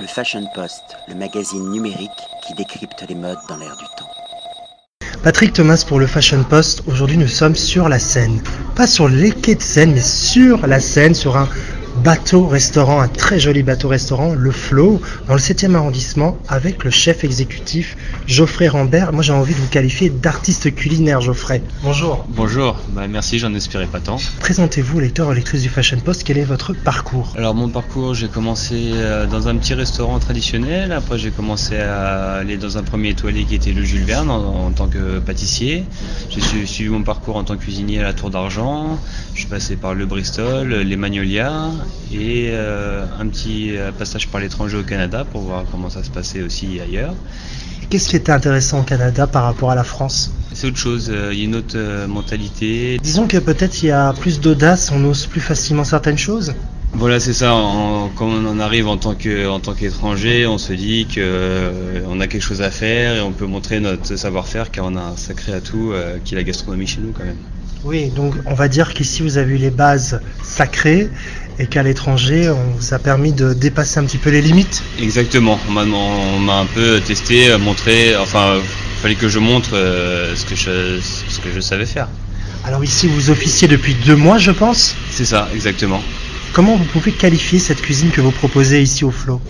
Le Fashion Post, le magazine numérique qui décrypte les modes dans l'air du temps. Patrick Thomas pour le Fashion Post. Aujourd'hui, nous sommes sur la Seine. Pas sur les quais de Seine, mais sur la Seine, sur un bateau-restaurant, un très joli bateau-restaurant, le Flow, dans le 7e arrondissement, avec le chef exécutif Geoffrey Rambert. Moi, j'ai envie de vous qualifier d'artiste culinaire, Geoffrey. Bonjour. Bonjour, bah, merci, j'en espérais pas tant. Présentez-vous, lecteur ou lectrice du Fashion Post, quel est votre parcours? Alors, mon parcours, j'ai commencé euh, dans un petit restaurant traditionnel. Après, j'ai commencé à aller dans un premier étoilé qui était le Jules Verne en, en tant que pâtissier. J'ai su- suivi mon parcours en tant que cuisinier à la Tour d'Argent. Je suis passé par le Bristol, les Magnolias et euh, un petit euh, passage par l'étranger au Canada pour voir comment ça se passait aussi ailleurs. Qu'est-ce qui était intéressant au Canada par rapport à la France? C'est autre chose, euh, il y a une autre mentalité, Disons que peut-être il y a plus d'audace, on ose plus facilement certaines choses. Voilà, c'est ça. Quand on en arrive en tant que en tant qu'étranger, on se dit que euh, on a quelque chose à faire et on peut montrer notre savoir-faire car on a un sacré atout euh, qui est la gastronomie chez nous quand même. Oui, donc on va dire qu'ici vous avez eu les bases sacrées et qu'à l'étranger on vous a permis de dépasser un petit peu les limites. Exactement. On m'a on m'a un peu testé, montré. Enfin, il fallait que je montre euh, ce que je ce que je savais faire. Alors ici vous officiez depuis deux mois je pense. C'est ça, exactement. Comment vous pouvez qualifier cette cuisine que vous proposez ici au Flow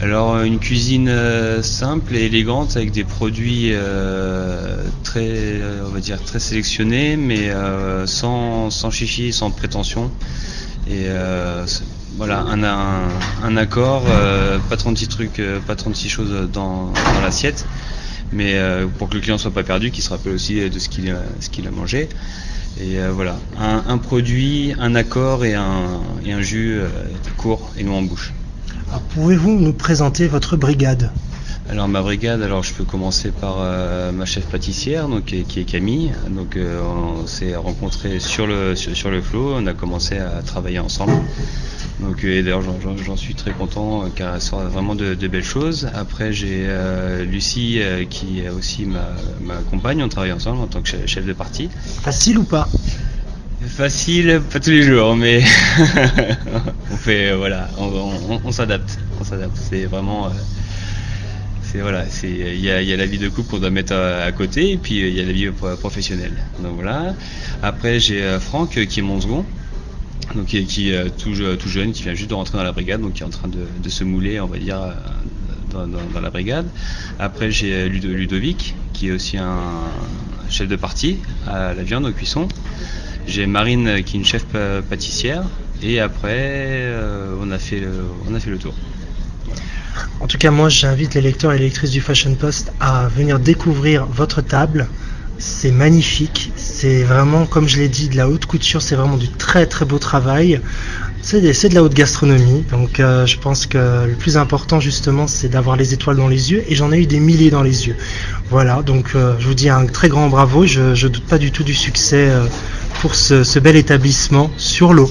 Alors euh, une cuisine euh, simple et élégante avec des produits euh, très, on va dire très sélectionnés, mais euh, sans sans chichi, sans prétention. Et euh, voilà un, accord, euh, pas 36 trucs, euh, pas 36 choses dans, l'assiette, mais pour que le client soit pas perdu, qu'il se rappelle aussi de ce qu'il a, mangé. Et voilà, un, produit, un accord et un, et un jus court et non en bouche. Alors, Pouvez-vous nous présenter votre brigade? Alors ma brigade, alors je peux commencer par euh, ma chef pâtissière, donc qui est, qui est Camille. Donc euh, on s'est rencontrés sur le sur, sur le flot, on a commencé à travailler ensemble. Donc euh, et d'ailleurs j'en- suis très content car elle sort vraiment de, de belles choses. Après j'ai euh, Lucie qui est aussi ma, ma compagne, on travaille ensemble en tant que chef, de partie. Facile ou pas? Facile, pas tous les jours, mais on fait voilà, on, on- on s'adapte, on s'adapte. C'est vraiment, c'est voilà, c'est il y a, la vie de couple qu'on doit mettre à, côté et puis il y a la vie pro- professionnelle. Donc voilà. Après j'ai euh, Franck euh, qui est mon second, donc qui est euh, tout, je- tout jeune, qui vient juste de rentrer dans la brigade, donc qui est en train de, se mouler, on va dire, dans, la brigade. Après j'ai Ludo- Ludovic qui est aussi un chef de partie à la viande au cuisson. J'ai Marine qui est une chef pâtissière et après on a fait on a fait le tour. En tout cas, moi, j'invite les lecteurs et les lectrices du Fashion Post à venir découvrir votre table. C'est magnifique. C'est vraiment, comme je l'ai dit, de la haute couture. C'est vraiment du très très beau travail. C'est de la haute gastronomie. Donc, euh, je pense que le plus important, justement, c'est d'avoir les étoiles dans les yeux. Et j'en ai eu des milliers dans les yeux. Voilà. Donc, euh, je vous dis un très grand bravo. Je, ne doute pas du tout du succès euh, pour ce bel établissement sur l'eau.